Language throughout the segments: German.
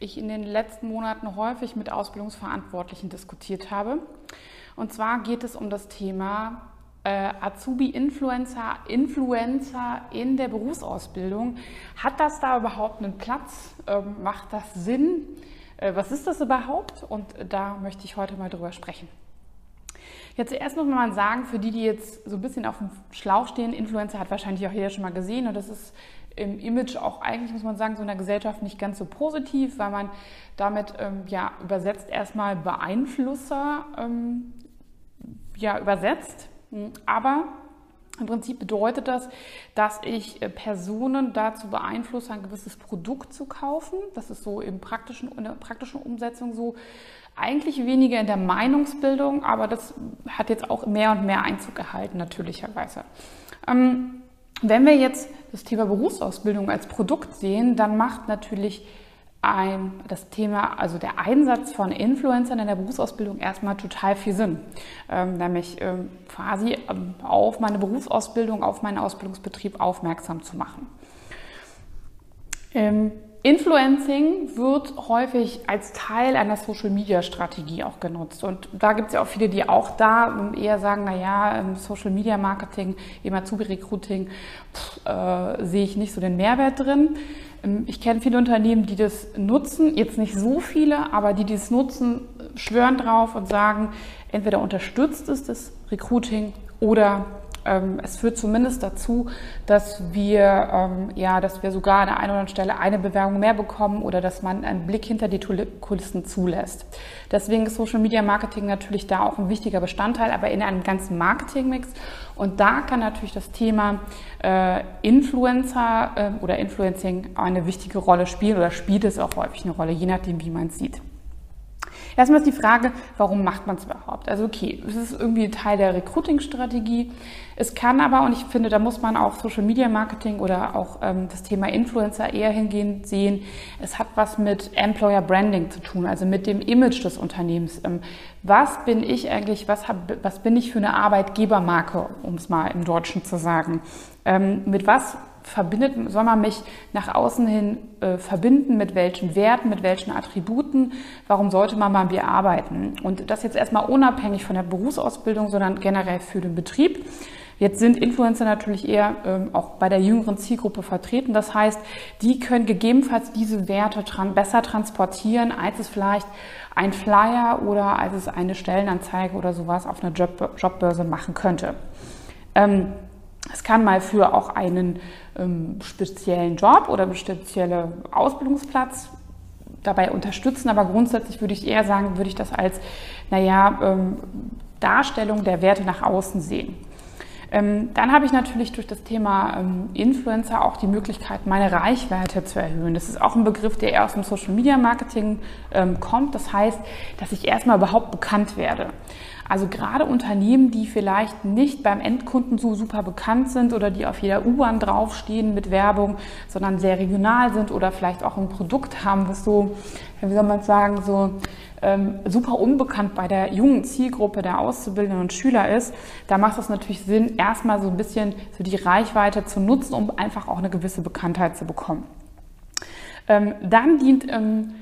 ich in den letzten Monaten häufig mit Ausbildungsverantwortlichen diskutiert habe. Und zwar geht es um das Thema äh, Azubi-Influencer, Influencer in der Berufsausbildung. Hat das da überhaupt einen Platz? Ähm, macht das Sinn? Äh, was ist das überhaupt? Und da möchte ich heute mal drüber sprechen. Jetzt zuerst muss man sagen, für die, die jetzt so ein bisschen auf dem Schlauch stehen, Influencer hat wahrscheinlich auch jeder schon mal gesehen und das ist im Image auch eigentlich, muss man sagen, so in der Gesellschaft nicht ganz so positiv, weil man damit ähm, ja übersetzt erstmal Beeinflusser ähm, ja, übersetzt. Aber im Prinzip bedeutet das, dass ich äh, Personen dazu beeinflusse, ein gewisses Produkt zu kaufen. Das ist so im praktischen, in der praktischen Umsetzung so. Eigentlich weniger in der Meinungsbildung, aber das hat jetzt auch mehr und mehr Einzug gehalten, natürlicherweise. Ähm, wenn wir jetzt das Thema Berufsausbildung als Produkt sehen, dann macht natürlich ein, das Thema, also der Einsatz von Influencern in der Berufsausbildung erstmal total viel Sinn. Ähm, nämlich ähm, quasi ähm, auf meine Berufsausbildung, auf meinen Ausbildungsbetrieb aufmerksam zu machen. Ähm, Influencing wird häufig als Teil einer Social-Media-Strategie auch genutzt. Und da gibt es ja auch viele, die auch da eher sagen, naja, Social-Media-Marketing, im Azubi-Recruiting äh, sehe ich nicht so den Mehrwert drin. Ähm, ich kenne viele Unternehmen, die das nutzen, jetzt nicht so viele, aber die, die es nutzen, schwören drauf und sagen, entweder unterstützt es das Recruiting oder ähm, es führt zumindest dazu, dass wir, ähm, ja, dass wir sogar an der einen oder anderen Stelle eine Bewerbung mehr bekommen oder dass man einen Blick hinter die Kulissen zulässt. Deswegen ist Social Media Marketing natürlich da auch ein wichtiger Bestandteil, aber in einem ganzen Marketingmix. Und da kann natürlich das Thema äh, Influencer äh, oder Influencing eine wichtige Rolle spielen oder spielt es auch häufig eine Rolle, je nachdem, wie man es sieht. Erstmal ist die Frage, warum macht man es überhaupt? Also okay, es ist irgendwie Teil der Recruiting-Strategie. Es kann aber, und ich finde, da muss man auch Social Media Marketing oder auch ähm, das Thema Influencer eher hingehend sehen. Es hat was mit Employer Branding zu tun, also mit dem Image des Unternehmens. Ähm, was bin ich eigentlich, was, hab, was bin ich für eine Arbeitgebermarke, um es mal im Deutschen zu sagen? Ähm, mit was verbindet, soll man mich nach außen hin äh, verbinden, mit welchen Werten, mit welchen Attributen, warum sollte man bei mir arbeiten? Und das jetzt erstmal unabhängig von der Berufsausbildung, sondern generell für den Betrieb. Jetzt sind Influencer natürlich eher ähm, auch bei der jüngeren Zielgruppe vertreten. Das heißt, die können gegebenenfalls diese Werte tran besser transportieren, als es vielleicht ein Flyer oder als es eine Stellenanzeige oder sowas auf einer Job Jobbörse machen könnte. Ähm, es kann mal für auch einen ähm, speziellen Job oder einen speziellen Ausbildungsplatz dabei unterstützen, aber grundsätzlich würde ich eher sagen, würde ich das als, naja, ähm, Darstellung der Werte nach außen sehen. Ähm, dann habe ich natürlich durch das Thema ähm, Influencer auch die Möglichkeit, meine Reichweite zu erhöhen. Das ist auch ein Begriff, der eher aus dem Social Media Marketing ähm, kommt. Das heißt, dass ich erstmal überhaupt bekannt werde. Also gerade Unternehmen, die vielleicht nicht beim Endkunden so super bekannt sind oder die auf jeder U-Bahn draufstehen mit Werbung, sondern sehr regional sind oder vielleicht auch ein Produkt haben, was so, wie soll man sagen, so ähm, super unbekannt bei der jungen Zielgruppe der Auszubildenden und Schüler ist, da macht es natürlich Sinn, erstmal so ein bisschen so die Reichweite zu nutzen, um einfach auch eine gewisse Bekanntheit zu bekommen. Ähm, dann dient ähm,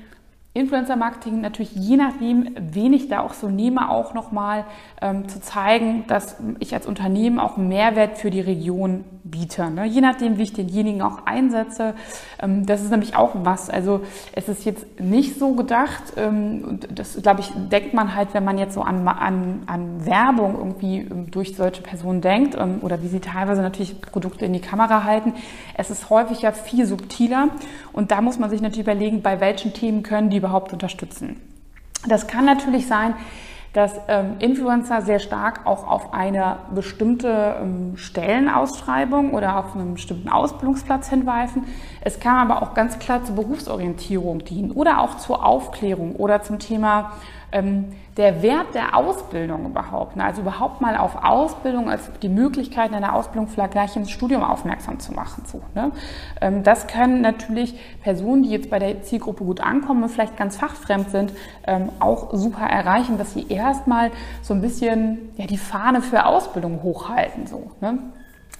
Influencer-Marketing natürlich je nachdem, wen ich da auch so nehme, auch nochmal ähm, zu zeigen, dass ich als Unternehmen auch Mehrwert für die Region biete. Ne? Je nachdem, wie ich denjenigen auch einsetze. Ähm, das ist nämlich auch was. Also es ist jetzt nicht so gedacht, ähm, und das glaube ich, denkt man halt, wenn man jetzt so an, an, an Werbung irgendwie ähm, durch solche Personen denkt ähm, oder wie sie teilweise natürlich Produkte in die Kamera halten. Es ist häufig ja viel subtiler und da muss man sich natürlich überlegen, bei welchen Themen können die überhaupt unterstützen. Das kann natürlich sein, dass ähm, Influencer sehr stark auch auf eine bestimmte ähm, Stellenausschreibung oder auf einen bestimmten Ausbildungsplatz hinweisen. Es kann aber auch ganz klar zur Berufsorientierung dienen oder auch zur Aufklärung oder zum Thema ähm, der Wert der Ausbildung überhaupt, ne? also überhaupt mal auf Ausbildung, als die Möglichkeit einer Ausbildung vielleicht gleich ins Studium aufmerksam zu machen. So, ne? ähm, das können natürlich Personen, die jetzt bei der Zielgruppe gut ankommen und vielleicht ganz fachfremd sind, ähm, auch super erreichen, dass sie erstmal so ein bisschen ja, die Fahne für Ausbildung hochhalten. So, ne?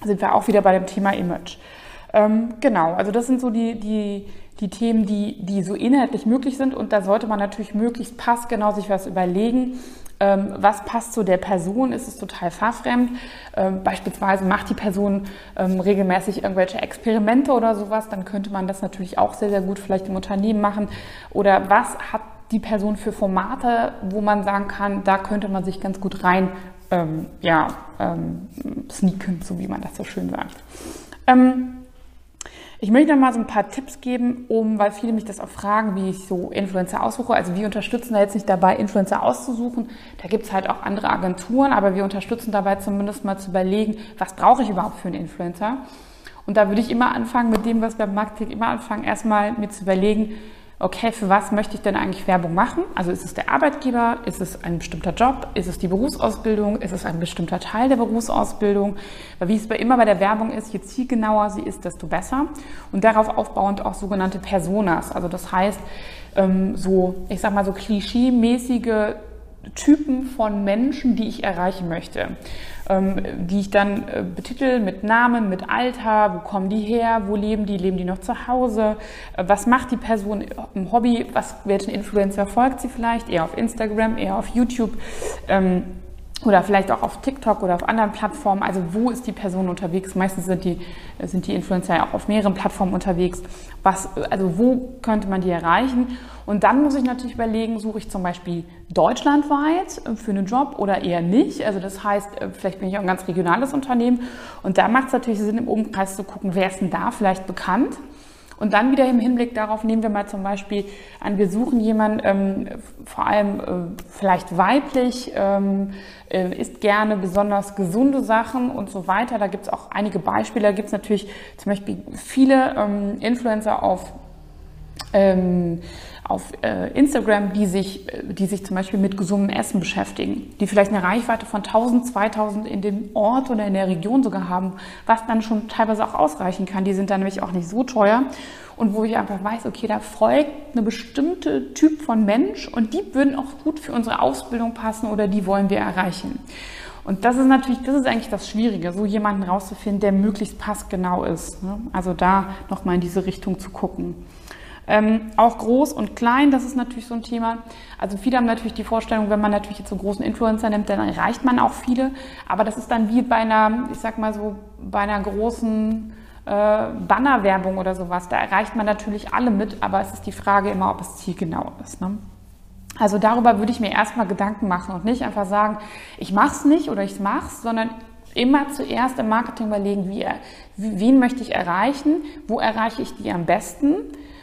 Sind wir auch wieder bei dem Thema Image. Ähm, genau, also das sind so die, die die Themen, die, die so inhaltlich möglich sind. Und da sollte man natürlich möglichst passgenau sich was überlegen. Ähm, was passt zu der Person? Ist es total fachfremd? Ähm, beispielsweise macht die Person ähm, regelmäßig irgendwelche Experimente oder sowas, dann könnte man das natürlich auch sehr, sehr gut vielleicht im Unternehmen machen. Oder was hat die Person für Formate, wo man sagen kann, da könnte man sich ganz gut rein ähm, ja, ähm, sneaken, so wie man das so schön sagt. Ich möchte noch mal so ein paar Tipps geben, um, weil viele mich das auch fragen, wie ich so Influencer aussuche. Also wir unterstützen da jetzt nicht dabei, Influencer auszusuchen. Da gibt's halt auch andere Agenturen, aber wir unterstützen dabei zumindest mal zu überlegen, was brauche ich überhaupt für einen Influencer. Und da würde ich immer anfangen mit dem, was wir beim Marketing immer anfangen, erstmal mir zu überlegen, okay, für was möchte ich denn eigentlich Werbung machen? Also ist es der Arbeitgeber? Ist es ein bestimmter Job? Ist es die Berufsausbildung? Ist es ein bestimmter Teil der Berufsausbildung? Weil wie es bei immer bei der Werbung ist, je zielgenauer sie ist, desto besser. Und darauf aufbauend auch sogenannte Personas. Also das heißt, ähm, so, ich sag mal so klischee-mäßige Typen von Menschen, die ich erreichen möchte, ähm, die ich dann äh, betitel mit Namen, mit Alter, wo kommen die her, wo leben die, leben die noch zu Hause, äh, was macht die Person im Hobby, was, welchen Influencer folgt sie vielleicht, eher auf Instagram, eher auf YouTube. Oder vielleicht auch auf TikTok oder auf anderen Plattformen. Also wo ist die Person unterwegs? Meistens sind die, sind die Influencer ja auch auf mehreren Plattformen unterwegs. Was, also wo könnte man die erreichen? Und dann muss ich natürlich überlegen, suche ich zum Beispiel deutschlandweit für einen Job oder eher nicht. Also das heißt, äh, vielleicht bin ich auch ein ganz regionales Unternehmen. Und da macht es natürlich Sinn, im Umkreis zu gucken, wer ist denn da vielleicht bekannt? Und dann wieder im Hinblick darauf nehmen wir mal zum Beispiel an, wir suchen jemanden, ähm, vor allem äh, vielleicht weiblich, ähm, äh, isst gerne besonders gesunde Sachen und so weiter. Da gibt es auch einige Beispiele. Da gibt es natürlich zum Beispiel viele ähm, Influencer auf ähm, auf äh, Instagram, die sich, die sich zum Beispiel mit gesundem Essen beschäftigen, die vielleicht eine Reichweite von 1000, 2000 in dem Ort oder in der Region sogar haben, was dann schon teilweise auch ausreichen kann. Die sind dann nämlich auch nicht so teuer und wo ich einfach weiß, okay, da folgt eine bestimmte Typ von Mensch und die würden auch gut für unsere Ausbildung passen oder die wollen wir erreichen. Und das ist natürlich, das ist eigentlich das Schwierige, so jemanden rauszufinden, der möglichst passgenau ist. Ne? Also da nochmal in diese Richtung zu gucken. Ähm, auch groß und klein, das ist natürlich so ein Thema. Also viele haben natürlich die Vorstellung, wenn man natürlich jetzt so großen Influencer nimmt, dann erreicht man auch viele. Aber das ist dann wie bei einer, ich sag mal so, bei einer großen äh, Bannerwerbung oder sowas. Da erreicht man natürlich alle mit, aber es ist die Frage immer, ob es zielgenau ist. Ne? Also darüber würde ich mir erstmal Gedanken machen und nicht einfach sagen, ich mach's nicht oder ich mach's, sondern immer zuerst im Marketing überlegen, wie, wen möchte ich erreichen, wo erreiche ich die am besten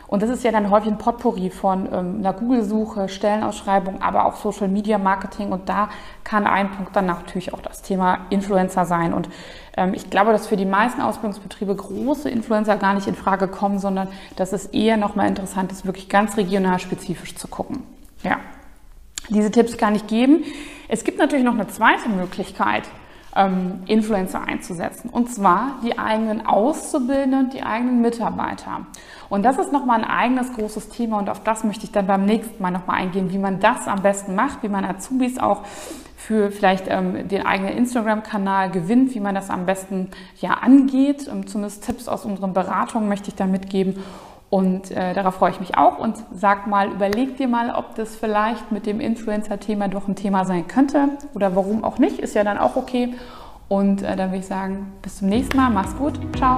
und das ist ja dann häufig ein Potpourri von ähm, einer Google-Suche, Stellenausschreibung, aber auch Social Media Marketing. Und da kann ein Punkt dann natürlich auch das Thema Influencer sein. Und ähm, ich glaube, dass für die meisten Ausbildungsbetriebe große Influencer gar nicht in Frage kommen, sondern dass es eher nochmal interessant ist, wirklich ganz regional spezifisch zu gucken. Ja. Diese Tipps kann ich geben. Es gibt natürlich noch eine zweite Möglichkeit, ähm, Influencer einzusetzen. Und zwar die eigenen Auszubildenden und die eigenen Mitarbeiter. Und das ist nochmal ein eigenes großes Thema und auf das möchte ich dann beim nächsten Mal nochmal eingehen, wie man das am besten macht, wie man Azubis auch für vielleicht ähm, den eigenen Instagram-Kanal gewinnt, wie man das am besten ja angeht. Ähm, zumindest Tipps aus unseren Beratungen möchte ich da mitgeben. Und äh, darauf freue ich mich auch und sag mal, überleg dir mal, ob das vielleicht mit dem Influencer-Thema doch ein Thema sein könnte oder warum auch nicht, ist ja dann auch okay. Und äh, dann würde ich sagen, bis zum nächsten Mal, mach's gut, ciao.